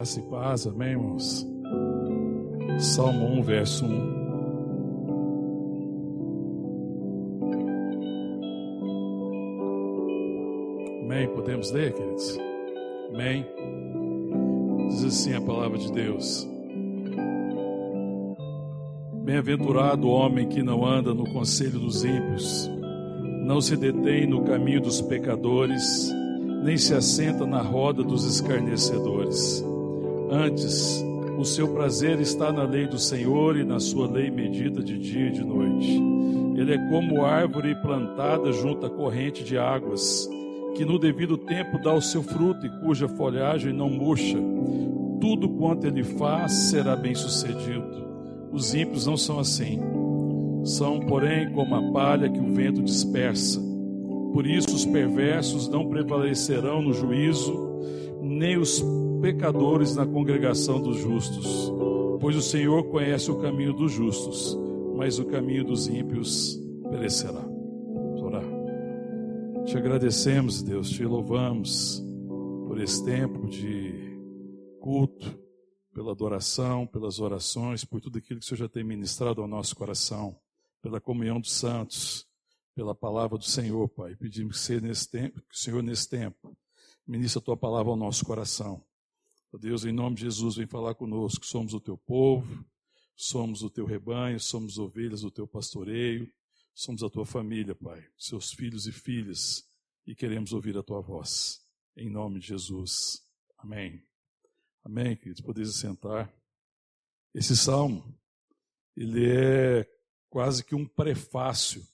Graça e paz, amém, irmãos? Salmo 1, verso 1. Amém? Podemos ler, queridos? Amém? Diz assim a palavra de Deus. Bem-aventurado o homem que não anda no conselho dos ímpios, não se detém no caminho dos pecadores, nem se assenta na roda dos escarnecedores Antes, o seu prazer está na lei do Senhor e na sua lei medita de dia e de noite. Ele é como árvore plantada junto à corrente de águas, que no devido tempo dá o seu fruto e cuja folhagem não murcha. Tudo quanto ele faz será bem sucedido. Os ímpios não são assim. São, porém, como a palha que o vento dispersa. Por isso os perversos não prevalecerão no juízo, nem os pecadores na congregação dos justos, pois o Senhor conhece o caminho dos justos, mas o caminho dos ímpios perecerá. Vamos orar. Te agradecemos, Deus, te louvamos por esse tempo de culto, pela adoração, pelas orações, por tudo aquilo que o Senhor já tem ministrado ao nosso coração, pela comunhão dos santos, pela palavra do Senhor, Pai. Pedimos que, nesse tempo, que o Senhor, nesse tempo, ministre a tua palavra ao nosso coração Deus, em nome de Jesus, vem falar conosco. Somos o teu povo, somos o teu rebanho, somos ovelhas do teu pastoreio, somos a tua família, Pai, seus filhos e filhas, e queremos ouvir a tua voz. Em nome de Jesus. Amém. Amém, queridos. Podeis sentar. Esse salmo, ele é quase que um prefácio,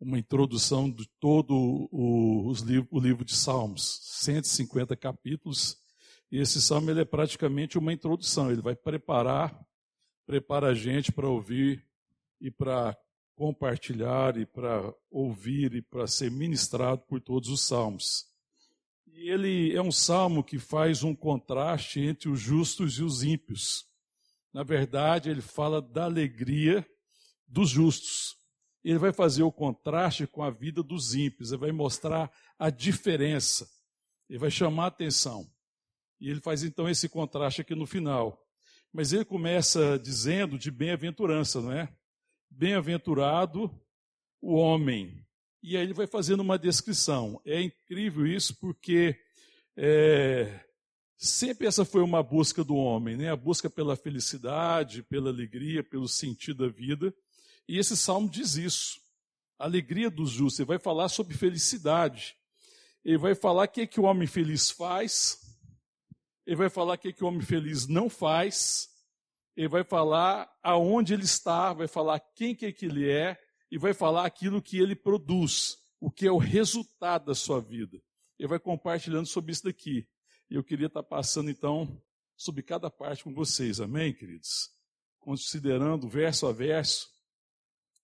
uma introdução de todo o, o, o livro de Salmos, 150 capítulos e esse salmo ele é praticamente uma introdução, ele vai preparar, prepara a gente para ouvir e para compartilhar e para ouvir e para ser ministrado por todos os salmos. E ele é um salmo que faz um contraste entre os justos e os ímpios. Na verdade, ele fala da alegria dos justos. Ele vai fazer o contraste com a vida dos ímpios, ele vai mostrar a diferença. Ele vai chamar a atenção. E ele faz então esse contraste aqui no final. Mas ele começa dizendo de bem-aventurança, não é? Bem-aventurado o homem. E aí ele vai fazendo uma descrição. É incrível isso porque é, sempre essa foi uma busca do homem, né? A busca pela felicidade, pela alegria, pelo sentido da vida. E esse salmo diz isso. A alegria dos justos. Ele vai falar sobre felicidade. Ele vai falar o que, é que o homem feliz faz, ele vai falar o que, que o homem feliz não faz, ele vai falar aonde ele está, vai falar quem que, é que ele é, e vai falar aquilo que ele produz, o que é o resultado da sua vida. Ele vai compartilhando sobre isso daqui. E eu queria estar passando, então, sobre cada parte com vocês, amém, queridos? Considerando verso a verso,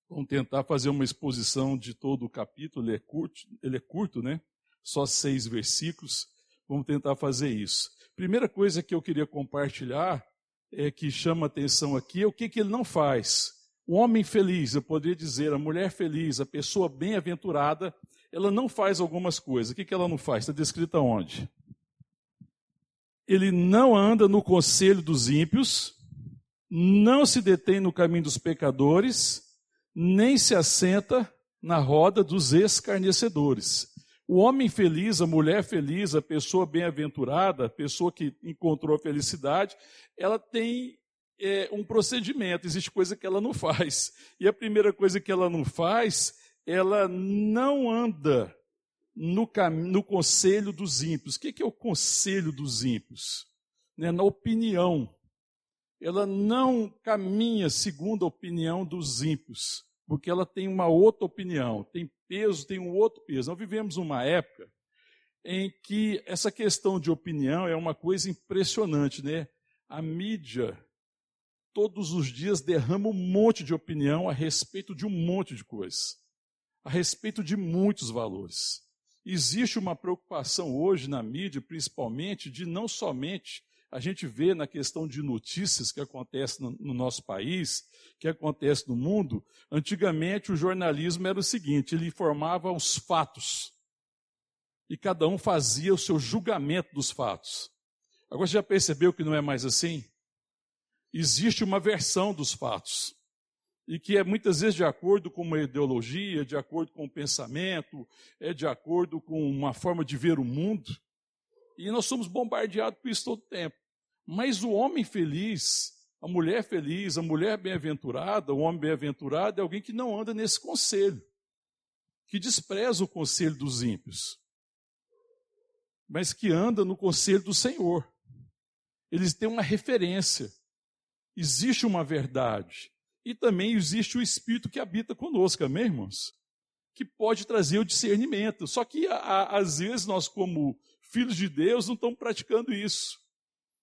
vamos tentar fazer uma exposição de todo o capítulo, ele é curto, ele é curto né? Só seis versículos, vamos tentar fazer isso. Primeira coisa que eu queria compartilhar, é, que chama atenção aqui, é o que, que ele não faz. O homem feliz, eu poderia dizer, a mulher feliz, a pessoa bem-aventurada, ela não faz algumas coisas. O que, que ela não faz? Está descrito onde? Ele não anda no conselho dos ímpios, não se detém no caminho dos pecadores, nem se assenta na roda dos escarnecedores. O homem feliz, a mulher feliz, a pessoa bem-aventurada, a pessoa que encontrou a felicidade, ela tem é, um procedimento, existe coisa que ela não faz. E a primeira coisa que ela não faz, ela não anda no, no conselho dos ímpios. O que é o conselho dos ímpios? Né, na opinião. Ela não caminha segundo a opinião dos ímpios, porque ela tem uma outra opinião, tem peso tem um outro peso. Nós vivemos uma época em que essa questão de opinião é uma coisa impressionante, né? A mídia todos os dias derrama um monte de opinião a respeito de um monte de coisas, a respeito de muitos valores. Existe uma preocupação hoje na mídia, principalmente, de não somente a gente vê na questão de notícias que acontece no, no, nosso país, que acontece no mundo, antigamente o jornalismo era o seguinte: ele informava os fatos. E cada um fazia o seu julgamento dos fatos. Agora, você já percebeu que não é mais assim? Existe uma versão dos fatos, e que é muitas vezes de acordo com uma ideologia, de acordo com o um pensamento, é de acordo com uma forma de ver o mundo, e nós somos bombardeados por isso todo o tempo. Mas o homem feliz, a mulher feliz, a mulher bem-aventurada, o homem bem-aventurado é alguém que não anda nesse conselho, que despreza o conselho dos ímpios, mas que anda no conselho do Senhor. Eles têm uma referência. Existe uma verdade. E também existe o Espírito que habita conosco, amém, irmãos? Que pode trazer o discernimento. Só que, a, às vezes, nós, como filhos de Deus, não estamos praticando isso.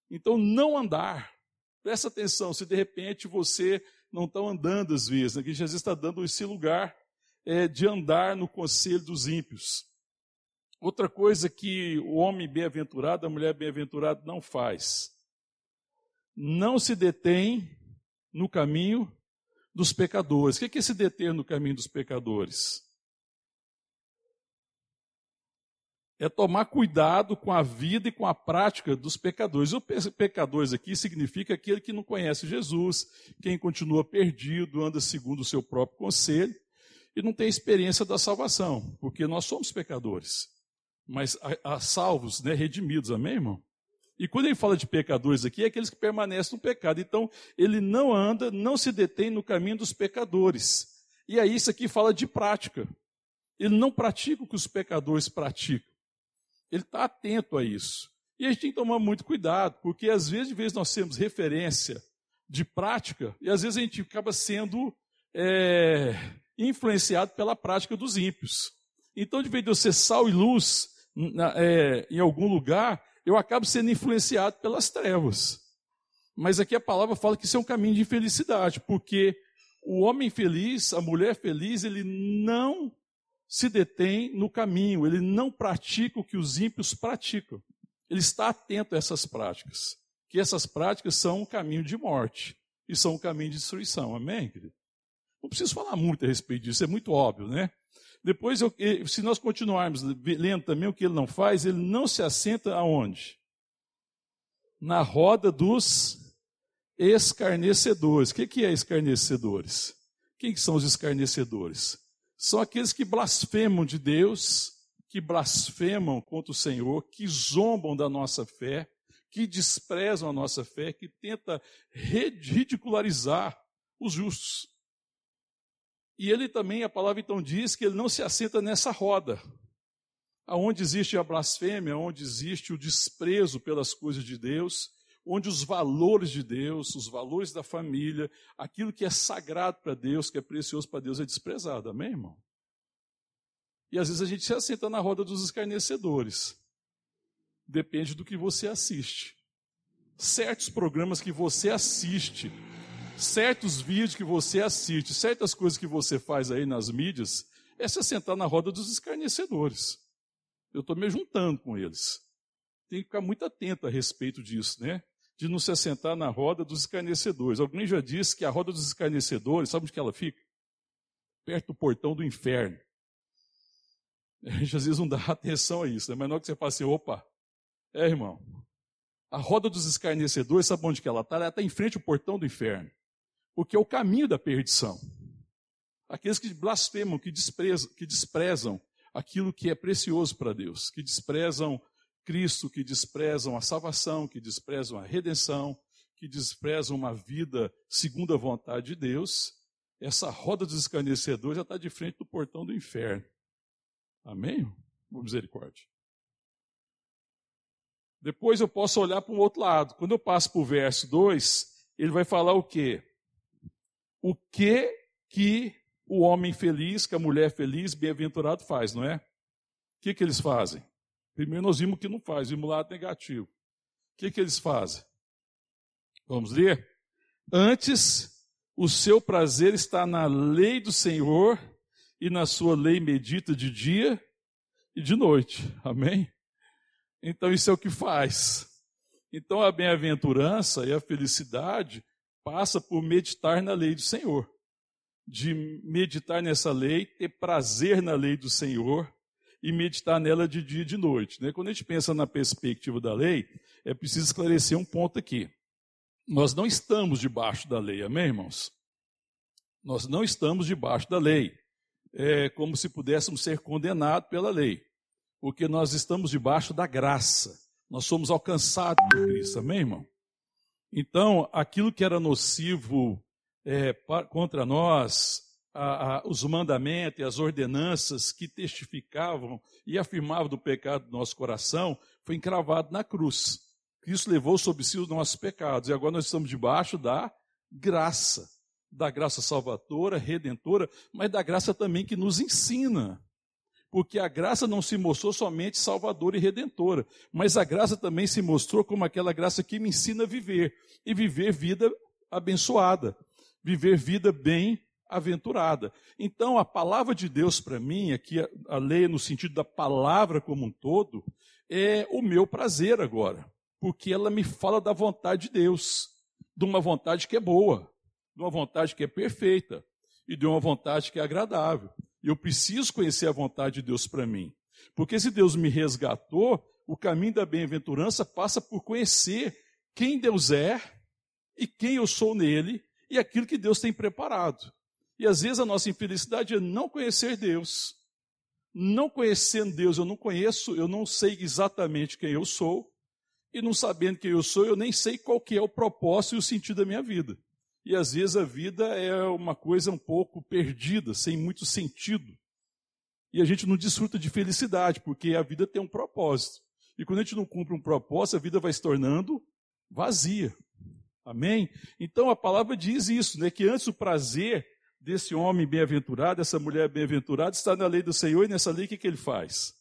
Então, não andar. Presta atenção, se de repente você não está andando às vezes, né, que Jesus está dando esse lugar é, de andar no conselho dos ímpios. Outra coisa que o homem bem-aventurado, a mulher bem-aventurada não faz. Não se detém no caminho dos pecadores. O que é se deter no caminho dos pecadores? É tomar cuidado com a vida e com a prática dos pecadores. O pecadores aqui significa aquele que não conhece Jesus, quem continua perdido, anda segundo o seu próprio conselho e não tem experiência da salvação, porque nós somos pecadores, mas há, salvos, né, redimidos, amém, irmão? E quando ele fala de pecadores aqui, é aqueles que permanecem no pecado. Então, ele não anda, não se detém no caminho dos pecadores. E aí, isso aqui fala de prática. Ele não pratica o que os pecadores praticam. Ele está atento a isso. E a gente tem que tomar muito cuidado, porque às vezes, de vez nós temos referência de prática, e às vezes a gente acaba sendo é, influenciado pela prática dos ímpios. Então, de vez de eu ser sal e luz na, é, em algum lugar, eu acabo sendo influenciado pelas trevas. Mas aqui a palavra fala que isso é um caminho de infelicidade, porque o homem feliz, a mulher feliz, ele não se detém no caminho, ele não pratica o que os ímpios praticam. Ele está atento a essas práticas, que essas práticas são um caminho de morte e são um caminho de destruição. Amém, querido? Não preciso falar muito a respeito disso, é muito óbvio, né? Depois, eu, se nós continuarmos lendo também o que ele não faz, ele não se assenta aonde? Na roda dos escarnecedores. O que é escarnecedores? Quem são os escarnecedores? São aqueles que blasfemam de Deus, que blasfemam contra o Senhor, que zombam da nossa fé, que desprezam a nossa fé, que tenta ridicularizar os justos. E ele também, a palavra então diz que ele não se assenta nessa roda, aonde existe a blasfêmia, onde existe o desprezo pelas coisas de Deus, onde os valores de Deus, os valores da família, aquilo que é sagrado para Deus, que é precioso para Deus, é desprezado. Amém, irmão? E às vezes a gente se assenta na roda dos escarnecedores. Depende do que você assiste. Certos programas que você assiste, certos vídeos que você assiste, certas coisas que você faz aí nas mídias, é se assentar na roda dos escarnecedores. Eu estou me juntando com eles. Tem que ficar muito atento a respeito disso, né? De não se assentar na roda dos escarnecedores. Alguém já disse que a roda dos escarnecedores, sabe onde que ela fica? Perto do portão do inferno. A gente às vezes não dá atenção a isso, né? mas na hora que você fala assim, opa, é irmão, a roda dos escarnecedores, sabe onde que ela está? Ela está em frente ao portão do inferno, porque é o caminho da perdição. Aqueles que blasfemam, que desprezam, que desprezam aquilo que é precioso para Deus, que desprezam Cristo, que desprezam a salvação, que desprezam a redenção, que desprezam uma vida segundo a vontade de Deus, essa roda dos escarnecedores já está de frente do portão do inferno. Amém? Por misericórdia. Depois eu posso olhar para um outro lado. Quando eu passo para o verso 2, ele vai falar o quê? O que que o homem feliz, que a mulher feliz, bem-aventurado faz, não é? O que, que eles fazem? Primeiro nós vimos que não faz, vimos o lado negativo. O que, que eles fazem? Vamos ler? Antes, o seu prazer está na lei do Senhor e na sua lei medita de dia e de noite. Amém? Então isso é o que faz. Então a bem-aventurança e a felicidade passa por meditar na lei do Senhor. De meditar nessa lei, ter prazer na lei do Senhor e meditar nela de dia e de noite. Né? Quando a gente pensa na perspectiva da lei, é preciso esclarecer um ponto aqui. Nós não estamos debaixo da lei, amém, irmãos? Nós não estamos debaixo da lei. É como se pudéssemos ser condenados pela lei, porque nós estamos debaixo da graça. Nós somos alcançados por Cristo, amém, irmão? Então, aquilo que era nocivo é, contra nós, a, a, os mandamentos e as ordenanças que testificavam e afirmavam do pecado do nosso coração, foi encravado na cruz. Cristo levou sobre si os nossos pecados. E agora nós estamos debaixo da graça. Da graça salvadora, redentora, mas da graça também que nos ensina. Porque a graça não se mostrou somente salvadora e redentora, mas a graça também se mostrou como aquela graça que me ensina a viver. E viver vida abençoada. Viver vida bem aventurada. Então, a palavra de Deus para mim, aqui a lei no sentido da palavra como um todo, é o meu prazer agora, porque ela me fala da vontade de Deus, de uma vontade que é boa, de uma vontade que é perfeita e de uma vontade que é agradável. Eu preciso conhecer a vontade de Deus para mim, porque se Deus me resgatou, o caminho da bem-aventurança passa por conhecer quem Deus é e quem eu sou nele e aquilo que Deus tem preparado. E às vezes a nossa infelicidade é não conhecer Deus. Não conhecendo Deus, eu não conheço, eu não sei exatamente quem eu sou. E não sabendo quem eu sou, eu nem sei qual que é o propósito e o sentido da minha vida. E às vezes a vida é uma coisa um pouco perdida, sem muito sentido. E a gente não desfruta de felicidade, porque a vida tem um propósito. E quando a gente não cumpre um propósito, a vida vai se tornando vazia. Amém? Então a palavra diz isso, né? Que antes o prazer desse homem bem-aventurado, dessa mulher bem-aventurada, está na lei do Senhor, e nessa lei o que, que ele faz?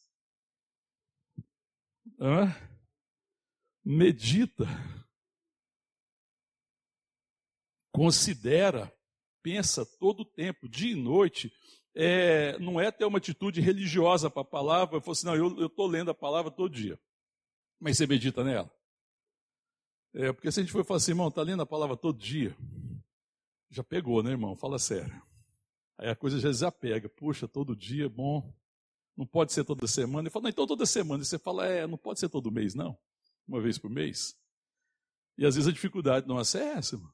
Hã? Medita. Considera, pensa todo o tempo, dia e noite. É, não é ter uma atitude religiosa para a palavra, eu assim, não, eu estou lendo a palavra todo dia. Mas você medita nela? É, porque se a gente for falar assim, irmão, está lendo a palavra todo dia, já pegou, né, irmão? Fala sério. Aí a coisa já desapega. Puxa, todo dia, bom. Não pode ser toda semana. Ele fala, não, então toda semana. E você fala, é, não pode ser todo mês, não. Uma vez por mês. E às vezes a dificuldade nossa é essa, irmão.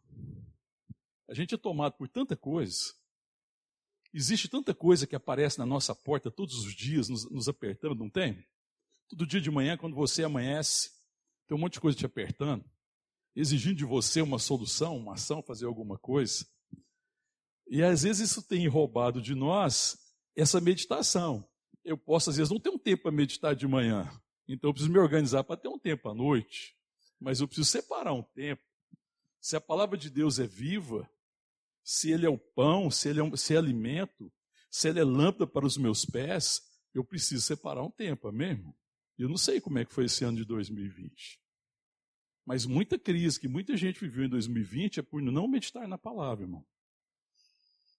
A gente é tomado por tanta coisa. Existe tanta coisa que aparece na nossa porta todos os dias, nos, nos apertando, não tem? Todo dia de manhã, quando você amanhece, tem um monte de coisa te apertando exigindo de você uma solução, uma ação, fazer alguma coisa. E às vezes isso tem roubado de nós essa meditação. Eu posso, às vezes, não ter um tempo para meditar de manhã. Então eu preciso me organizar para ter um tempo à noite. Mas eu preciso separar um tempo. Se a palavra de Deus é viva, se ele é o pão, se ele é, um, se é alimento, se ele é lâmpada para os meus pés, eu preciso separar um tempo, amém? Eu não sei como é que foi esse ano de 2020. Mas muita crise que muita gente viveu em 2020 é por não meditar na palavra, irmão.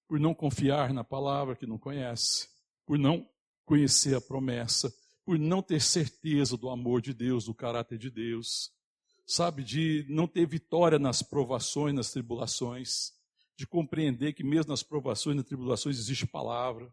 Por não confiar na palavra que não conhece, por não conhecer a promessa, por não ter certeza do amor de Deus, do caráter de Deus, sabe, de não ter vitória nas provações, nas tribulações, de compreender que mesmo nas provações e nas tribulações existe palavra.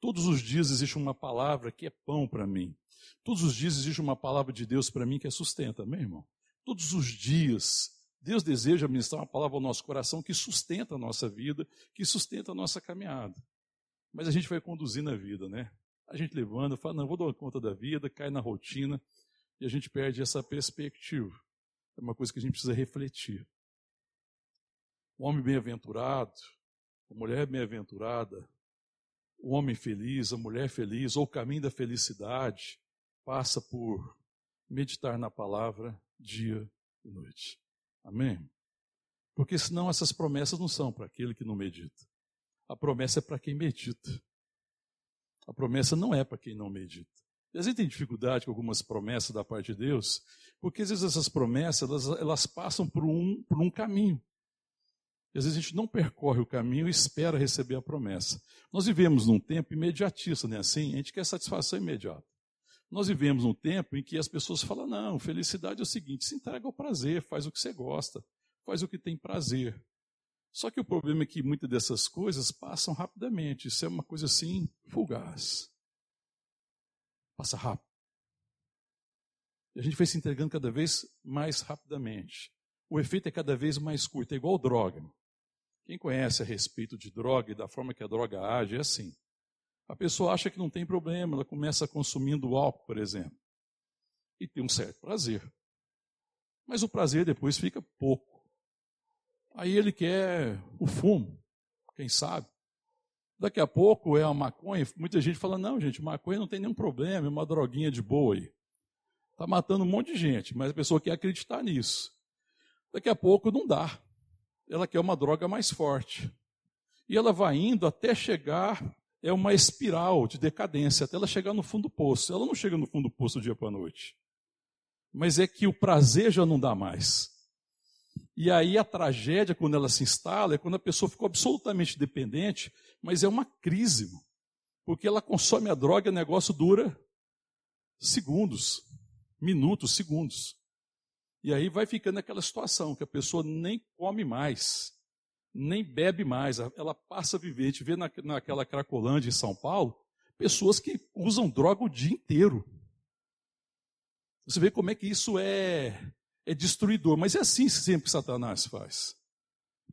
Todos os dias existe uma palavra que é pão para mim. Todos os dias existe uma palavra de Deus para mim que é sustenta, meu irmão? Todos os dias, Deus deseja ministrar uma palavra ao nosso coração que sustenta a nossa vida, que sustenta a nossa caminhada. Mas a gente vai conduzindo a vida, né? A gente levando, fala, não, vou dar conta da vida, cai na rotina, e a gente perde essa perspectiva. É uma coisa que a gente precisa refletir. O homem bem-aventurado, a mulher bem-aventurada, o homem feliz, a mulher feliz, ou o caminho da felicidade, passa por meditar na palavra dia e noite. Amém? Porque senão essas promessas não são para aquele que não medita. A promessa é para quem medita. A promessa não é para quem não medita. E a gente tem dificuldade com algumas promessas da parte de Deus, porque às vezes essas promessas elas, elas passam por um, por um caminho. E às vezes a gente não percorre o caminho e espera receber a promessa. Nós vivemos num tempo imediatista, não é assim? A gente quer satisfação imediata. Nós vivemos um tempo em que as pessoas falam: não, felicidade é o seguinte, se entrega ao prazer, faz o que você gosta, faz o que tem prazer. Só que o problema é que muitas dessas coisas passam rapidamente, isso é uma coisa assim, fugaz. Passa rápido. E a gente vai se entregando cada vez mais rapidamente. O efeito é cada vez mais curto, é igual droga. Quem conhece a respeito de droga e da forma que a droga age é assim. A pessoa acha que não tem problema, ela começa consumindo álcool, por exemplo, e tem um certo prazer. Mas o prazer depois fica pouco. Aí ele quer o fumo, quem sabe. Daqui a pouco é a maconha. Muita gente fala: não, gente, maconha não tem nenhum problema, é uma droguinha de boa aí. Está matando um monte de gente, mas a pessoa quer acreditar nisso. Daqui a pouco não dá. Ela quer uma droga mais forte. E ela vai indo até chegar, é uma espiral de decadência, até ela chegar no fundo do poço. Ela não chega no fundo do poço do dia para a noite. Mas é que o prazer já não dá mais. E aí a tragédia, quando ela se instala, é quando a pessoa ficou absolutamente dependente, mas é uma crise, porque ela consome a droga e o negócio dura segundos, minutos, segundos. E aí vai ficando aquela situação que a pessoa nem come mais, nem bebe mais, ela passa a viver. Gente vê na, naquela Cracolândia em São Paulo, pessoas que usam droga o dia inteiro. Você vê como é que isso é, é destruidor, mas é assim sempre que Satanás faz.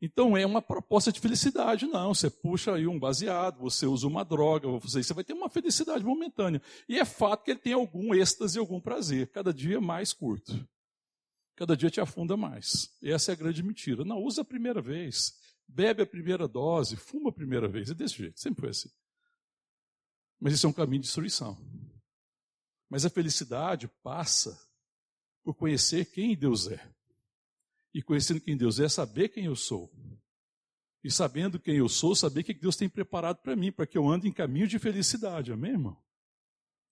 Então é uma proposta de felicidade, não. Você puxa aí um baseado, você usa uma droga, você vai ter uma felicidade momentânea. E é fato que ele tem algum êxtase, algum prazer, cada dia mais curto. Cada dia te afunda mais. Essa é a grande mentira. Não, usa a primeira vez, bebe a primeira dose, fuma a primeira vez. É desse jeito, sempre foi assim. Mas isso é um caminho de destruição. Mas a felicidade passa por conhecer quem Deus é. E conhecendo quem Deus é, saber quem eu sou. E sabendo quem eu sou, saber o que Deus tem preparado para mim, para que eu ande em caminho de felicidade. Amém, irmão?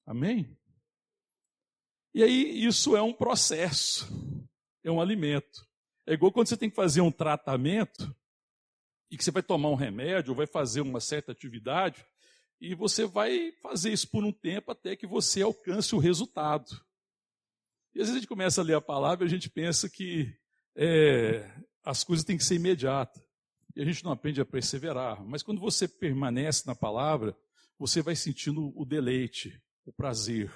Amém? E aí, isso é um processo, é um alimento. É igual quando você tem que fazer um tratamento e que você vai tomar um remédio ou vai fazer uma certa atividade e você vai fazer isso por um tempo até que você alcance o resultado. E às vezes a gente começa a ler a palavra e a gente pensa que é, as coisas têm que ser imediatas. E a gente não aprende a perseverar. Mas quando você permanece na palavra, você vai sentindo o deleite, o prazer,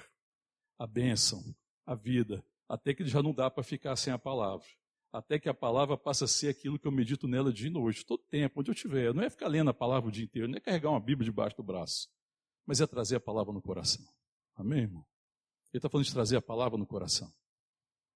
a bênção, a vida, até que já não dá para ficar sem a palavra. Até que a palavra passa a ser aquilo que eu medito nela dia e noite, todo tempo, onde eu estiver. Não é ficar lendo a palavra o dia inteiro, não é carregar uma Bíblia debaixo do braço, mas é trazer a palavra no coração. Amém, irmão? Ele está falando de trazer a palavra no coração.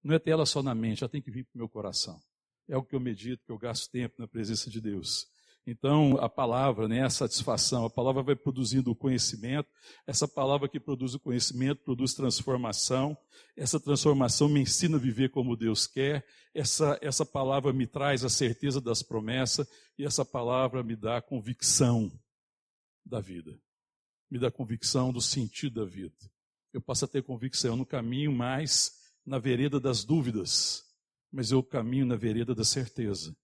Não é ter ela só na mente, ela tem que vir para o meu coração. É o que eu medito, que eu gasto tempo na presença de Deus. Então, a palavra, né, a satisfação, a palavra vai produzindo o conhecimento, essa palavra que produz o conhecimento produz transformação, essa transformação me ensina a viver como Deus quer, essa, essa palavra me traz a certeza das promessas, e essa palavra me dá a convicção da vida, me dá a convicção do sentido da vida. Eu passo a ter convicção no caminho mais na vereda das dúvidas, mas eu caminho na vereda da certeza,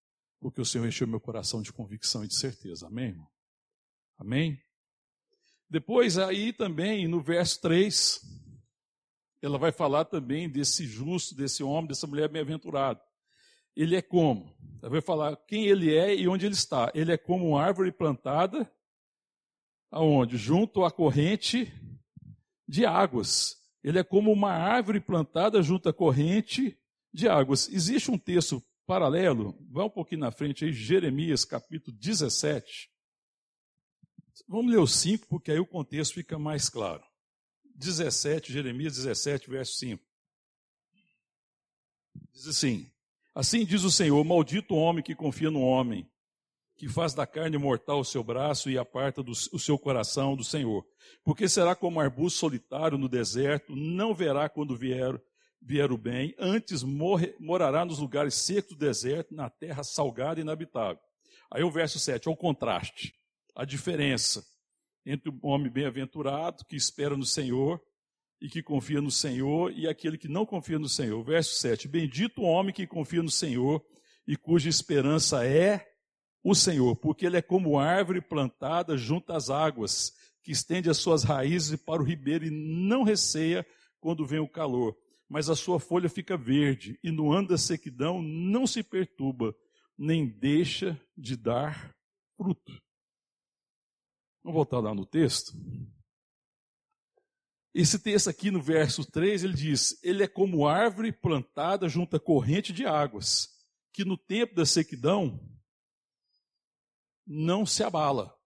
porque o Senhor encheu meu coração de convicção e de certeza. Amém, irmão? Amém? Depois, aí também, no verso 3, ela vai falar também desse justo, desse homem, dessa mulher bem-aventurada. Ele é como? Ela vai falar quem ele é e onde ele está. Ele é como uma árvore plantada, aonde? Junto à corrente de águas ele é como uma árvore plantada junto à corrente de águas. Existe um texto paralelo, vai um pouquinho na frente aí, Jeremias capítulo 17. Vamos ler o 5, porque aí o contexto fica mais claro. 17, Jeremias 17, verso 5. Diz assim: Assim diz o Senhor: Maldito o homem que confia no homem, que faz da carne mortal o seu braço e aparta do, o seu coração do Senhor. Porque será como arbusto solitário no deserto, não verá quando vier, vier o bem, antes morre, morará nos lugares secos do deserto, na terra salgada e inabitável. Aí o verso 7, é o contraste, a diferença entre o homem bem-aventurado, que espera no Senhor e que confia no Senhor, e aquele que não confia no Senhor. Verso 7, bendito o homem que confia no Senhor e cuja esperança é o Senhor, porque ele é como árvore plantada junto às águas, que estende as suas raízes para o ribeiro e não receia quando vem o calor, mas a sua folha fica verde e no ano da sequidão não se perturba, nem deixa de dar fruto. Vamos voltar lá no texto. Esse texto aqui no verso 3, ele diz: Ele é como árvore plantada junto à corrente de águas, que no tempo da sequidão não se abala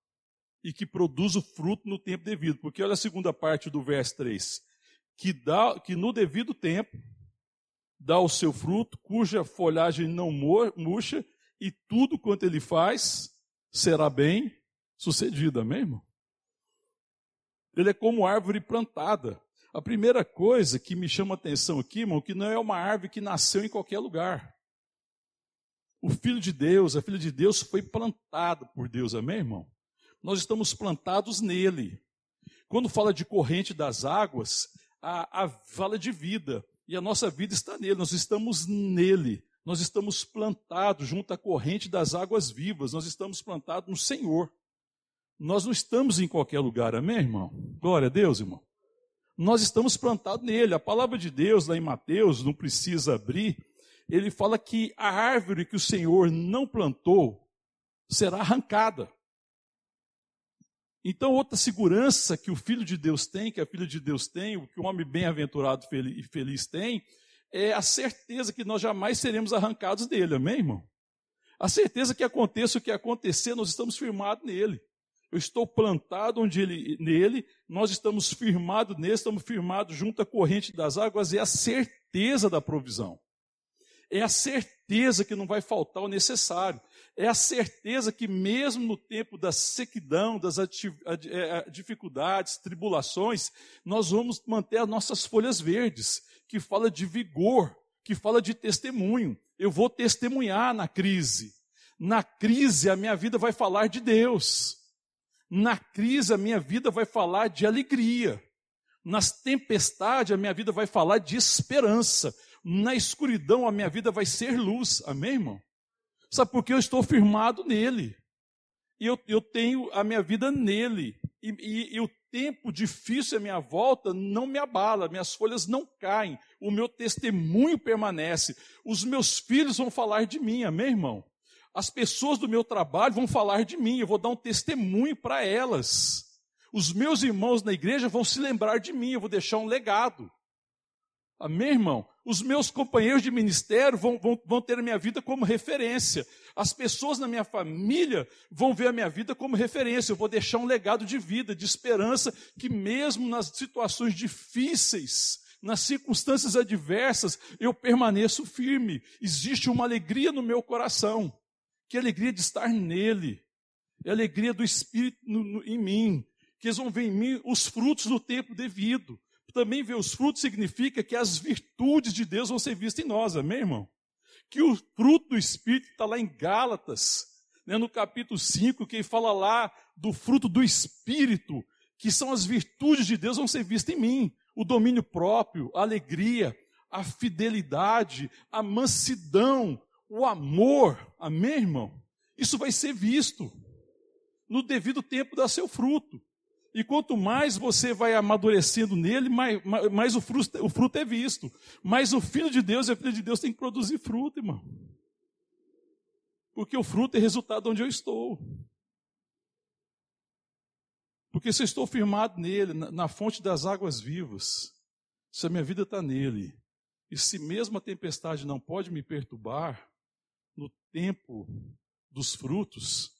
e que produz o fruto no tempo devido. Porque olha a segunda parte do verso 3: que, dá, que no devido tempo dá o seu fruto, cuja folhagem não murcha, e tudo quanto ele faz será bem sucedido. Amém, irmão? Ele é como árvore plantada. A primeira coisa que me chama atenção aqui, irmão, que não é uma árvore que nasceu em qualquer lugar. O Filho de Deus, a Filha de Deus foi plantado por Deus, amém, irmão? Nós estamos plantados nele. Quando fala de corrente das águas, a, a fala de vida. E a nossa vida está nele, nós estamos nele. Nós estamos plantados junto à corrente das águas vivas, nós estamos plantados no Senhor. Nós não estamos em qualquer lugar, amém, irmão? Glória a Deus, irmão. Nós estamos plantados nele. A palavra de Deus, lá em Mateus, não precisa abrir, ele fala que a árvore que o Senhor não plantou será arrancada. Então, outra segurança que o Filho de Deus tem, que a filha de Deus tem, o que o homem bem-aventurado e feliz tem, é a certeza que nós jamais seremos arrancados dele, amém, irmão? A certeza que aconteça o que acontecer, nós estamos firmados nele. Eu estou plantado onde ele, nele, nós estamos firmados nele, estamos firmados junto à corrente das águas, é a certeza da provisão. É a certeza que não vai faltar o necessário. É a certeza que, mesmo no tempo da sequidão, das é, dificuldades, tribulações, nós vamos manter as nossas folhas verdes, que fala de vigor, que fala de testemunho. Eu vou testemunhar na crise. Na crise, a minha vida vai falar de Deus. Na crise, a minha vida vai falar de alegria. Nas tempestades, a minha vida vai falar de esperança. Na escuridão, a minha vida vai ser luz. Amém, irmão? Sabe por que eu estou firmado nele? E eu, eu tenho a minha vida nele. E, e, e o tempo difícil à minha volta não me abala, minhas folhas não caem, o meu testemunho permanece. Os meus filhos vão falar de mim, amém, irmão? As pessoas do meu trabalho vão falar de mim, eu vou dar um testemunho para elas. Os meus irmãos na igreja vão se lembrar de mim, eu vou deixar um legado. Amém, irmão? Os meus companheiros de ministério vão, vão, vão ter a minha vida como referência. As pessoas na minha família vão ver a minha vida como referência. Eu vou deixar um legado de vida, de esperança, que mesmo nas situações difíceis, nas circunstâncias adversas, eu permaneço firme. Existe uma alegria no meu coração que alegria de estar nele, é alegria do Espírito no, no, em mim, que eles vão ver em mim os frutos do tempo devido. Também ver os frutos significa que as virtudes de Deus vão ser vistas em nós, amém, irmão? Que o fruto do Espírito está lá em Gálatas, né, no capítulo 5, que fala lá do fruto do Espírito, que são as virtudes de Deus vão ser vistas em mim. O domínio próprio, a alegria, a fidelidade, a mansidão, o amor, amém, irmão? Isso vai ser visto. No devido tempo dá seu fruto. E quanto mais você vai amadurecendo nele, mais, mais o, fruto, o, fruto, é visto. Mas o Filho de Deus e a Filha de Deus tem que produzir fruto, irmão. Porque o fruto é resultado onde eu estou. Porque se eu estou firmado nele, na, na fonte das águas vivas, se a minha vida está nele, e se mesmo a tempestade não pode me perturbar, no tempo dos frutos,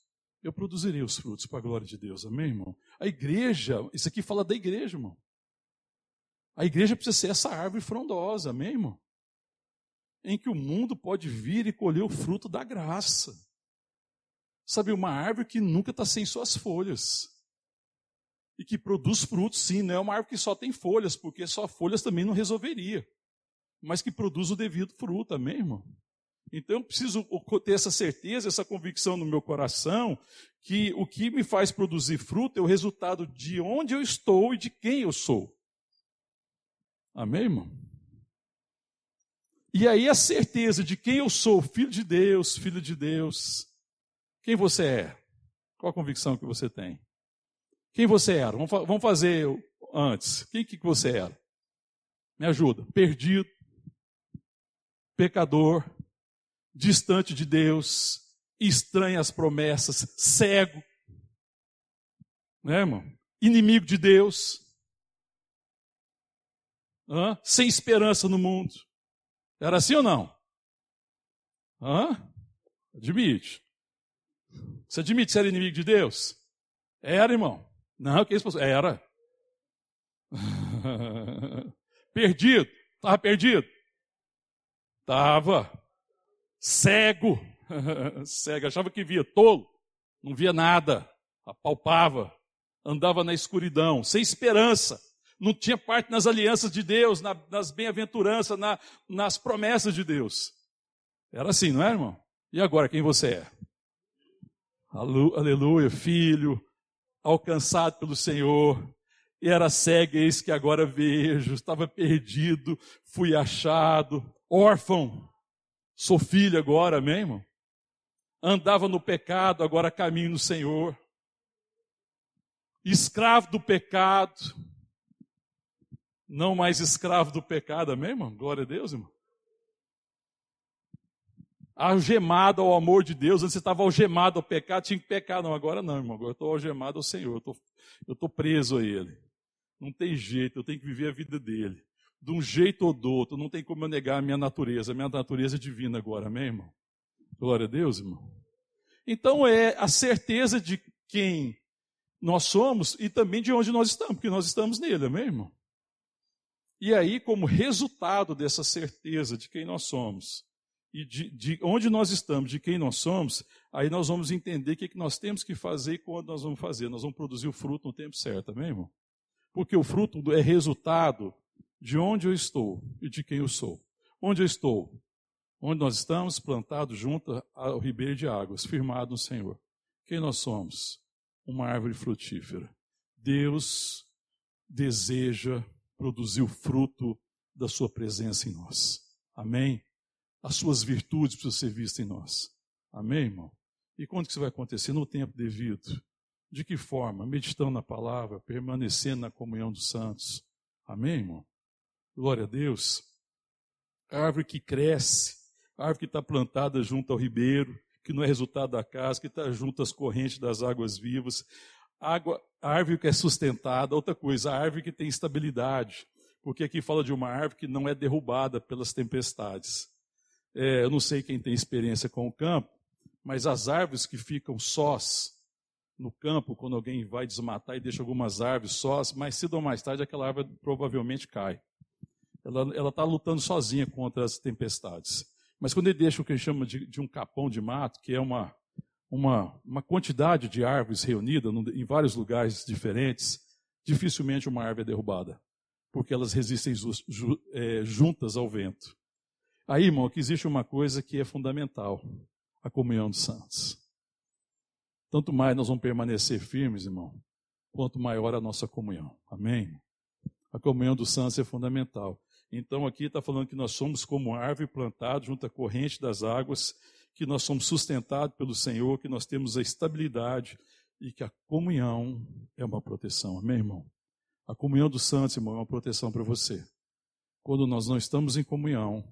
eu produzirei os frutos para a glória de Deus. Amém, irmão? A igreja, isso aqui fala da igreja, irmão. A igreja precisa ser essa árvore frondosa, amém, irmão? Em que o mundo pode vir e colher o fruto da graça. Sabe, uma árvore que nunca está sem suas folhas. E que produz frutos, sim, não é uma árvore que só tem folhas, porque só folhas também não resolveria. Mas que produz o devido fruto, amém, irmão? Então eu preciso ter essa certeza, essa convicção no meu coração, que o que me faz produzir fruto é o resultado de onde eu estou e de quem eu sou. Amém, irmão? E aí a certeza de quem eu sou, filho de Deus, filho de Deus. Quem você é? Qual a convicção que você tem? Quem você era? Vamos fazer antes. Quem que você era? Me ajuda. Perdido, pecador, distante de Deus, estranha às promessas, cego, né, irmão? Inimigo de Deus. Hã? Sem esperança no mundo. Era assim ou não? Hã? Admite. Você admite ser inimigo de Deus? Era, irmão. Não, que isso? Era. perdido. Estava perdido. Estava. Cego. Cego. Achava que via. Tolo. Não via nada. Apalpava. Andava na escuridão. Sem esperança. Não tinha parte nas alianças de Deus, nas bem-aventuranças, na, nas promessas de Deus. Era assim, não é, irmão? E agora, quem você é? Aleluia, filho, alcançado pelo Senhor, era cego, eis que agora vejo, estava perdido, fui achado, órfão, sou filho agora, amém, irmão? Andava no pecado, agora caminho no Senhor. Escravo do pecado, não mais escravo do pecado, amém, irmão? Glória a Deus, irmão. Algemado ao amor de Deus, antes você estava algemado ao pecado, tinha que pecar, não, agora não, irmão, agora eu estou algemado ao Senhor, eu estou preso a Ele. Não tem jeito, eu tenho que viver a vida dele. De um jeito ou do outro, não tem como eu negar a minha natureza. A minha natureza é divina agora, amém, irmão? Glória a Deus, irmão. Então é a certeza de quem nós somos e também de onde nós estamos, porque nós estamos nele, amém, irmão? E aí, como resultado dessa certeza de quem nós somos e de, de onde nós estamos, de quem nós somos, aí nós vamos entender o que, é que nós temos que fazer e quando nós vamos fazer. Nós vamos produzir o fruto no tempo certo, amém, irmão? Porque o fruto é resultado de onde eu estou e de quem eu sou. Onde eu estou? Onde nós estamos plantados junto ao ribeiro de águas, firmado no Senhor. Quem nós somos? Uma árvore frutífera. Deus deseja produzir o fruto da sua presença em nós. Amém? As suas virtudes precisam ser vistas em nós. Amém, irmão? E quando que isso vai acontecer? No tempo devido. De que forma? Meditando na palavra, permanecendo na comunhão dos santos. Amém, irmão? Glória a Deus. Árvore que cresce, árvore que está plantada junto ao ribeiro, que não é resultado da casa, que está junto às correntes das águas vivas. Água, árvore que é sustentada, outra coisa, árvore que tem estabilidade. Porque aqui fala de uma árvore que não é derrubada pelas tempestades. É, eu não sei quem tem experiência com o campo, mas as árvores que ficam sós, no campo, quando alguém vai desmatar e deixa algumas árvores sós, mais cedo ou mais tarde aquela árvore provavelmente cai. Ela está lutando sozinha contra as tempestades. Mas quando ele deixa o que gente chama de, de um capão de mato, que é uma, uma, uma quantidade de árvores reunidas em vários lugares diferentes, dificilmente uma árvore é derrubada, porque elas resistem é, juntas ao vento. Aí, irmão, aqui existe uma coisa que é fundamental: a comunhão dos santos. Tanto mais nós vamos permanecer firmes, irmão, quanto maior a nossa comunhão. Amém? A comunhão dos santos é fundamental. Então aqui está falando que nós somos como árvore plantada junto à corrente das águas, que nós somos sustentados pelo Senhor, que nós temos a estabilidade e que a comunhão é uma proteção. Amém, irmão? A comunhão dos santos, irmão, é uma proteção para você. Quando nós não estamos em comunhão,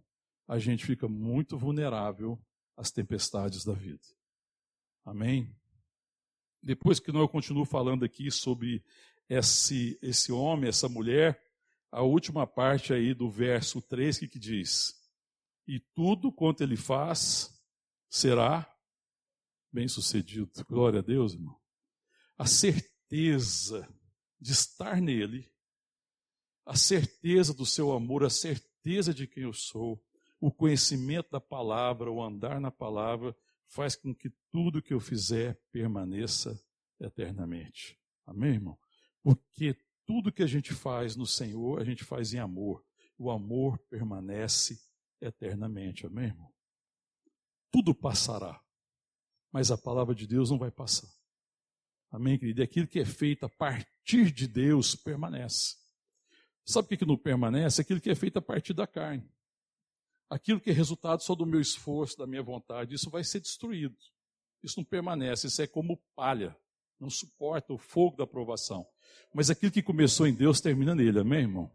a gente fica muito vulnerável às tempestades da vida. Amém? Depois que eu continuo falando aqui sobre esse, esse homem, essa mulher, a última parte aí do verso 3, que, que diz? E tudo quanto ele faz será bem sucedido. Glória a Deus, irmão. A certeza de estar nele, a certeza do seu amor, a certeza de quem eu sou, o conhecimento da palavra, o andar na palavra, faz com que tudo que eu fizer permaneça eternamente. Amém, irmão? Porque tudo que a gente faz no Senhor, a gente faz em amor. O amor permanece eternamente. Amém, irmão? Tudo passará, mas a palavra de Deus não vai passar. Amém, querido? E aquilo que é feito a partir de Deus permanece. Sabe o que, não permanece? Aquilo que é feito a partir da carne aquilo que é resultado só do meu esforço, da minha vontade, isso vai ser destruído. Isso não permanece, isso é como palha, não suporta o fogo da aprovação. Mas aquilo que começou em Deus termina nele, amém, irmão?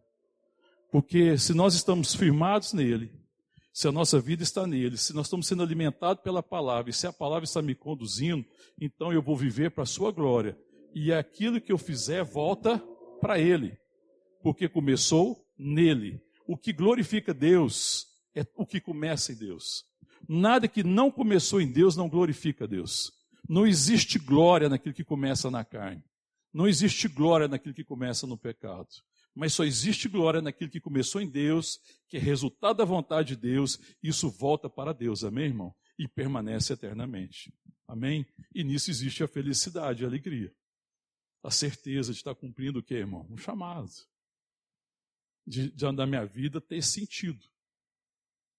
Porque se nós estamos firmados nele, se a nossa vida está nele, se nós estamos sendo alimentados pela palavra, e se a palavra está me conduzindo, então eu vou viver para a sua glória. E aquilo que eu fizer volta para ele. Porque começou nele. O que glorifica Deus é o que começa em Deus. Nada que não começou em Deus não glorifica Deus. Não existe glória naquilo que começa na carne. Não existe glória naquilo que começa no pecado. Mas só existe glória naquilo que começou em Deus, que é resultado da vontade de Deus, e isso volta para Deus, amém, irmão? E permanece eternamente. Amém? E nisso existe a felicidade, a alegria. A certeza de estar cumprindo o que, irmão? Um chamado. De, de andar minha vida ter sentido.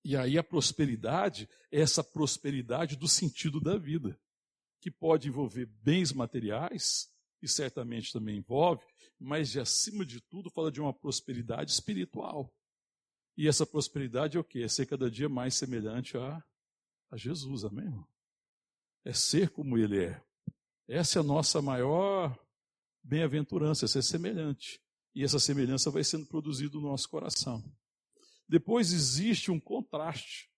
E aí a prosperidade é essa prosperidade do sentido da vida, que pode envolver bens materiais, e certamente também envolve, mas de acima de tudo fala de uma prosperidade espiritual. E essa prosperidade é o quê? É ser cada dia mais semelhante a, a Jesus, amém? É ser como Ele é. Essa é a nossa maior bem-aventurança, é ser semelhante. E essa semelhança vai sendo produzida no nosso coração. Depois existe um contraste.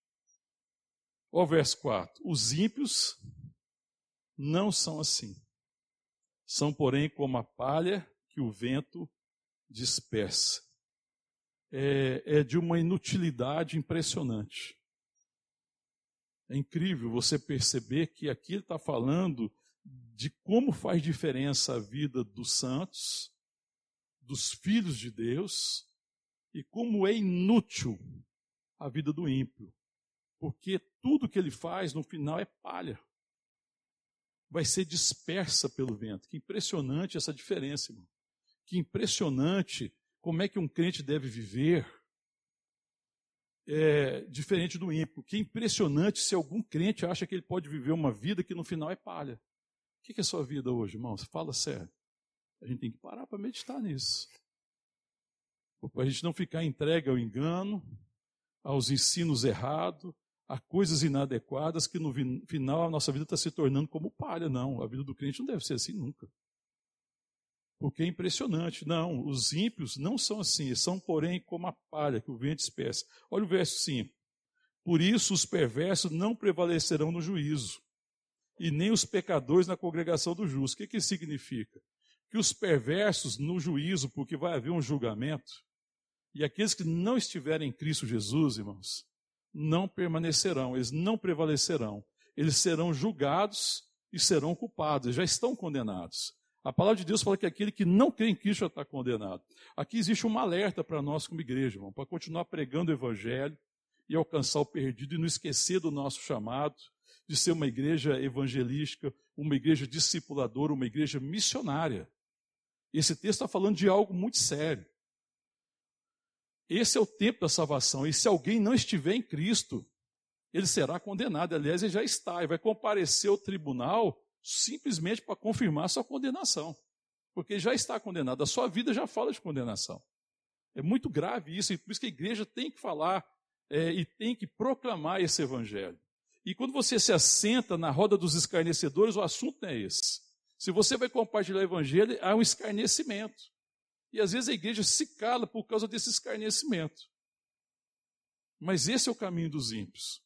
Olha o verso 4. Os ímpios não são assim. São, porém, como a palha que o vento dispersa. É, é de uma inutilidade impressionante. É incrível você perceber que aqui ele está falando de como faz diferença a vida dos santos, dos filhos de Deus, e como é inútil a vida do ímpio. Porque tudo que ele faz no final é palha. Vai ser dispersa pelo vento. Que impressionante essa diferença, irmão. Que impressionante como é que um crente deve viver é, diferente do ímpio. Que impressionante se algum crente acha que ele pode viver uma vida que no final é palha. O que é sua vida hoje, irmão? Você fala sério. A gente tem que parar para meditar nisso para a gente não ficar entregue ao engano, aos ensinos errados, a coisas inadequadas que no final a nossa vida está se tornando como palha. Não, a vida do crente não deve ser assim nunca. Porque é impressionante. Não, os ímpios não são assim, são, porém, como a palha que o vento dispersa. Olha o verso 5. Por isso os perversos não prevalecerão no juízo, e nem os pecadores na congregação do justo. O que, que significa? Que os perversos no juízo, porque vai haver um julgamento, e aqueles que não estiverem em Cristo Jesus, irmãos, não permanecerão, eles não prevalecerão. Eles serão julgados e serão culpados, já estão condenados. A palavra de Deus fala que aquele que não crê em Cristo já está condenado. Aqui existe um alerta para nós como igreja, irmão, para continuar pregando o evangelho e alcançar o perdido e não esquecer do nosso chamado de ser uma igreja evangelística, uma igreja discipuladora, uma igreja missionária. Esse texto está falando de algo muito sério. Esse é o tempo da salvação. E se alguém não estiver em Cristo, ele será condenado. Aliás, ele já está. Ele vai comparecer ao tribunal simplesmente para confirmar sua condenação. Porque já está condenado. A sua vida já fala de condenação. É muito grave isso. E por isso que a igreja tem que falar é, e tem que proclamar esse evangelho. E quando você se assenta na roda dos escarnecedores, o assunto não é esse. Se você vai compartilhar o evangelho, há um escarnecimento. E às vezes a igreja se cala por causa desse escarnecimento. Mas esse é o caminho dos ímpios.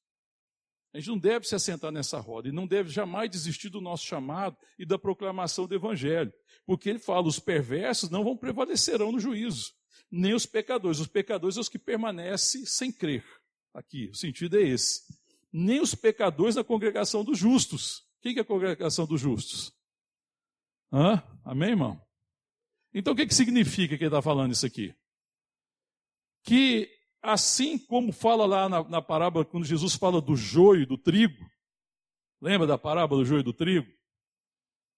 A gente não deve se assentar nessa roda e não deve jamais desistir do nosso chamado e da proclamação do Evangelho. Porque ele fala: os perversos não vão prevalecerão no juízo, nem os pecadores. Os pecadores são os que permanecem sem crer. Aqui, o sentido é esse. Nem os pecadores na congregação dos justos. Quem é a congregação dos justos? Hã? Amém, irmão? Então o que, que significa que ele está falando isso aqui? Que assim como fala lá na, na parábola, quando Jesus fala do joio e do trigo, lembra da parábola do joio e do trigo?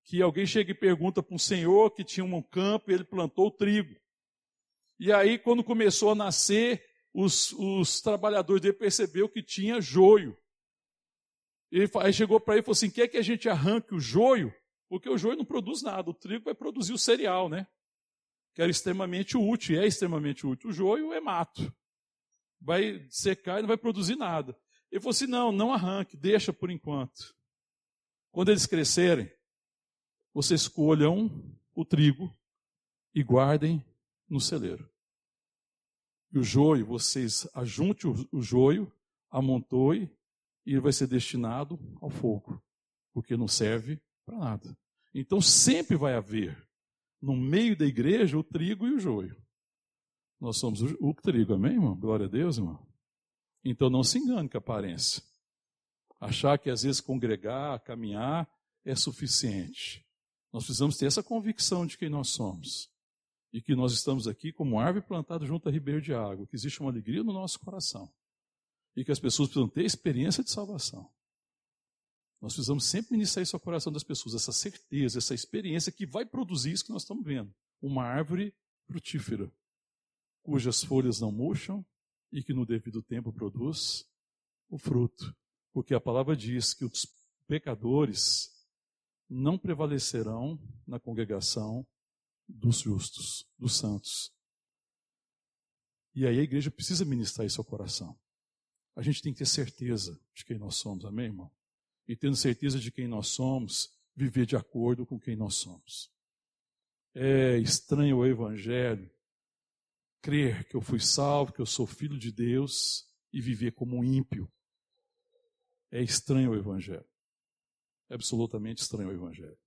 Que alguém chega e pergunta para um senhor que tinha um campo e ele plantou o trigo. E aí, quando começou a nascer, os, os trabalhadores dele percebeu que tinha joio. Ele, aí chegou para ele e falou assim: quer que a gente arranque o joio? Porque o joio não produz nada, o trigo vai produzir o cereal, né? Que era extremamente útil, é extremamente útil. O joio é mato. Vai secar e não vai produzir nada. Ele falou assim: não, não arranque, deixa por enquanto. Quando eles crescerem, vocês colham o trigo e guardem no celeiro. E o joio, vocês ajunte o joio, amontoe e ele vai ser destinado ao fogo, porque não serve para nada. Então sempre vai haver no meio da igreja o trigo e o joio. Nós somos o trigo, amém, irmão? Glória a Deus, irmão. Então não se engane com a aparência. Achar que às vezes congregar, caminhar é suficiente. Nós precisamos ter essa convicção de quem nós somos. E que nós estamos aqui como árvore plantada junto a ribeiro de água, que existe uma alegria no nosso coração. E que as pessoas precisam ter experiência de salvação. Nós precisamos sempre ministrar isso ao coração das pessoas, essa certeza, essa experiência que vai produzir isso que nós estamos vendo. Uma árvore frutífera, cujas folhas não murcham e que no devido tempo produz o fruto. Porque a palavra diz que os pecadores não prevalecerão na congregação dos justos, dos santos. E aí a igreja precisa ministrar isso ao coração. A gente tem que ter certeza de quem nós somos, amém, irmão? E tendo certeza de quem nós somos, viver de acordo com quem nós somos. É estranho o evangelho crer que eu fui salvo, que eu sou filho de Deus e viver como um ímpio. É estranho o evangelho. É absolutamente estranho o Evangelho.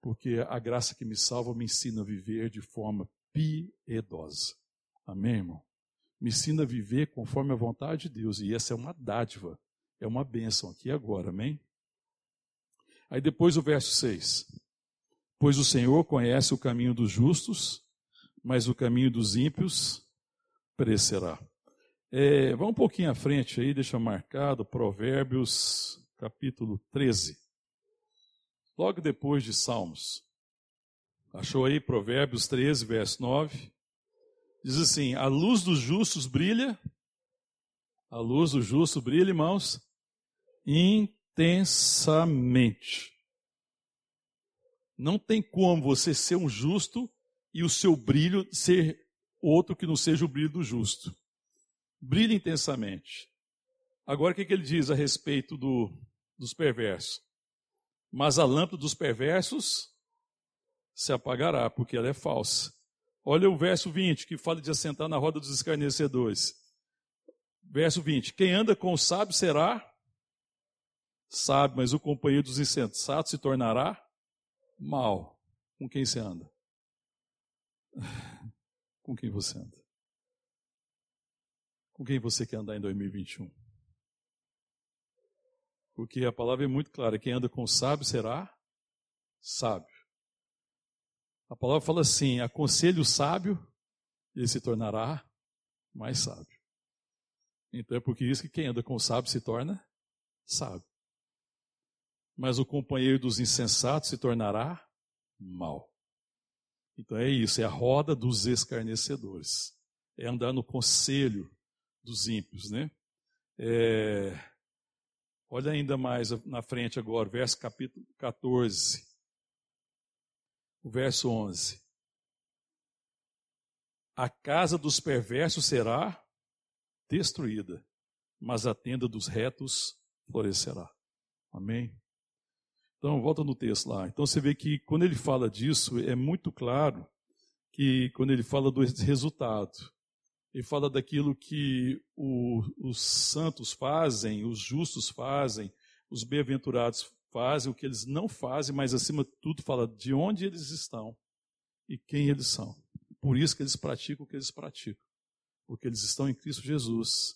Porque a graça que me salva me ensina a viver de forma piedosa. Amém, irmão? Me ensina a viver conforme a vontade de Deus. E essa é uma dádiva, é uma bênção aqui agora, amém? Aí depois o verso 6. Pois o Senhor conhece o caminho dos justos, mas o caminho dos ímpios perecerá. É, vamos um pouquinho à frente aí, deixa marcado, Provérbios capítulo 13 logo depois de Salmos. Achou aí Provérbios 13, verso 9? Diz assim: A luz dos justos brilha, a luz do justo brilha, irmãos, intensamente. Não tem como você ser um justo e o seu brilho ser outro que não seja o brilho do justo. Brilha intensamente. Agora, o que, que ele diz a respeito do, dos perversos? mas a lâmpada dos perversos se apagará, porque ela é falsa. Olha o verso 20, que fala de assentar na roda dos escarnecedores. Verso 20: Quem anda com o sábio será sábio, mas o companheiro dos insensatos se tornará mal. Com quem você anda? Com quem você anda? Com quem você quer andar em 2021? Porque a palavra é muito clara: quem anda com o sábio será sábio. A palavra fala assim: aconselhe o sábio, ele se tornará mais sábio. Então é porque isso que quem anda com o sábio se torna sábio. Mas o companheiro dos insensatos se tornará mal. Então é isso, é a roda dos escarnecedores. É andar no conselho dos ímpios, né? É, Olha ainda mais na frente agora, verso capítulo 14, o verso 11. A casa dos perversos será destruída, mas a tenda dos retos florescerá. Amém? Então, volta no texto lá. Então, você vê que quando ele fala disso, é muito claro que quando ele fala do resultado, ele fala daquilo que o, os santos fazem, os justos fazem, os bem-aventurados fazem, o que eles não fazem, mas acima de tudo fala de onde eles estão e quem eles são. Por isso que eles praticam o que eles praticam. Porque eles estão em Cristo Jesus.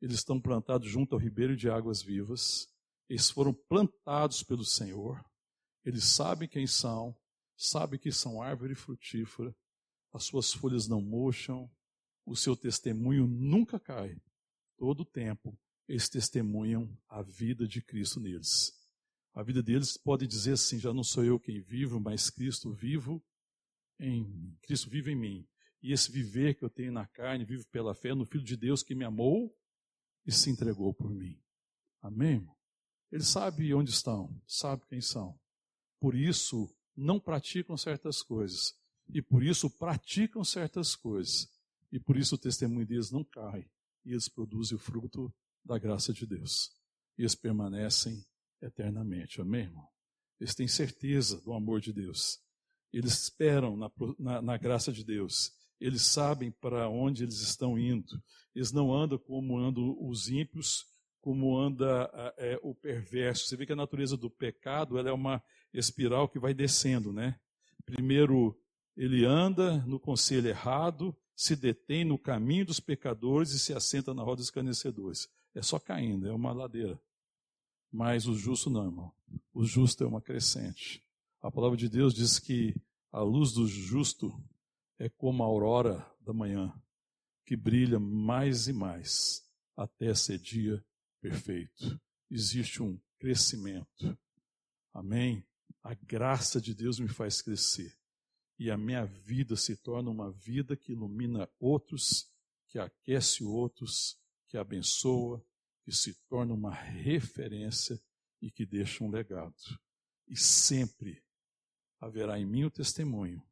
Eles estão plantados junto ao ribeiro de águas vivas. Eles foram plantados pelo Senhor. Eles sabem quem são, sabem que são árvore frutífera. As suas folhas não murcham, o seu testemunho nunca cai. Todo o tempo eles testemunham a vida de Cristo neles. A vida deles pode dizer assim: já não sou eu quem vivo, mas Cristo vivo em. Cristo vive em mim. E esse viver que eu tenho na carne, vivo pela fé no Filho de Deus que me amou e se entregou por mim. Amém? Eles sabem onde estão, sabem quem são. Por isso, não praticam certas coisas. E por isso praticam certas coisas e por isso o testemunho deles não cai. E eles produzem o fruto da graça de Deus. E eles permanecem eternamente. Amém, irmão? Eles têm certeza do amor de Deus. Eles esperam na, na, na graça de Deus. Eles sabem para onde eles estão indo. Eles não andam como andam os ímpios, como anda é, o perverso. Você vê que a natureza do pecado ela é uma espiral que vai descendo, né? Primeiro ele anda no conselho errado, se detém no caminho dos pecadores e se assenta na roda dos escarnecedores. É só caindo, é uma ladeira. Mas o justo não, irmão. O justo é uma crescente. A palavra de Deus diz que a luz do justo é como a aurora da manhã, que brilha mais e mais até ser dia perfeito. Existe um crescimento. Amém? A graça de Deus me faz crescer. E a minha vida se torna uma vida que ilumina outros, que aquece outros, que abençoa, que se torna uma referência e que deixa um legado. E sempre haverá em mim o testemunho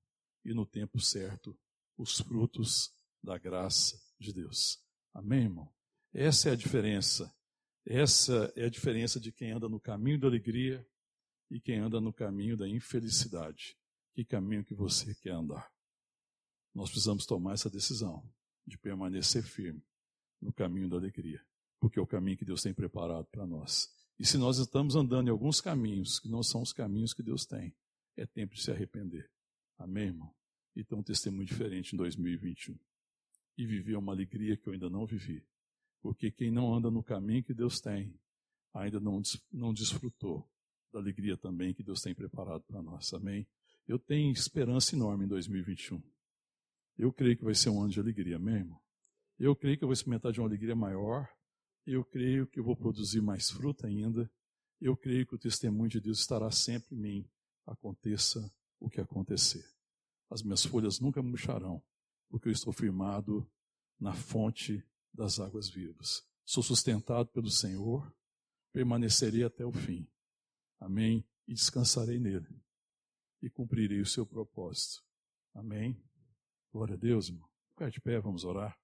e no tempo certo os frutos da graça de Deus. Amém, irmão? Essa é a diferença. Essa é a diferença de quem anda no caminho da alegria e quem anda no caminho da infelicidade. Que caminho que você quer andar? Nós precisamos tomar essa decisão de permanecer firme no caminho da alegria, porque é o caminho que Deus tem preparado para nós. E se nós estamos andando em alguns caminhos que não são os caminhos que Deus tem, é tempo de se arrepender. Amém, irmão? E ter um testemunho diferente em 2021. E viver uma alegria que eu ainda não vivi. Porque quem não anda no caminho que Deus tem, ainda não, não desfrutou da alegria também que Deus tem preparado para nós. Amém? Eu tenho esperança enorme em 2021. Eu creio que vai ser um ano de alegria, amém, irmão? Eu creio que eu vou experimentar de uma alegria maior. Eu creio que eu vou produzir mais fruta ainda. Eu creio que o testemunho de Deus estará sempre em mim aconteça o que acontecer. As minhas folhas nunca murcharão, porque eu estou firmado na fonte das águas vivas. Sou sustentado pelo Senhor, permanecerei até o fim. Amém? E descansarei nele. E cumprirei o seu propósito. Amém? Glória a Deus, irmão. Ficar de pé, vamos orar.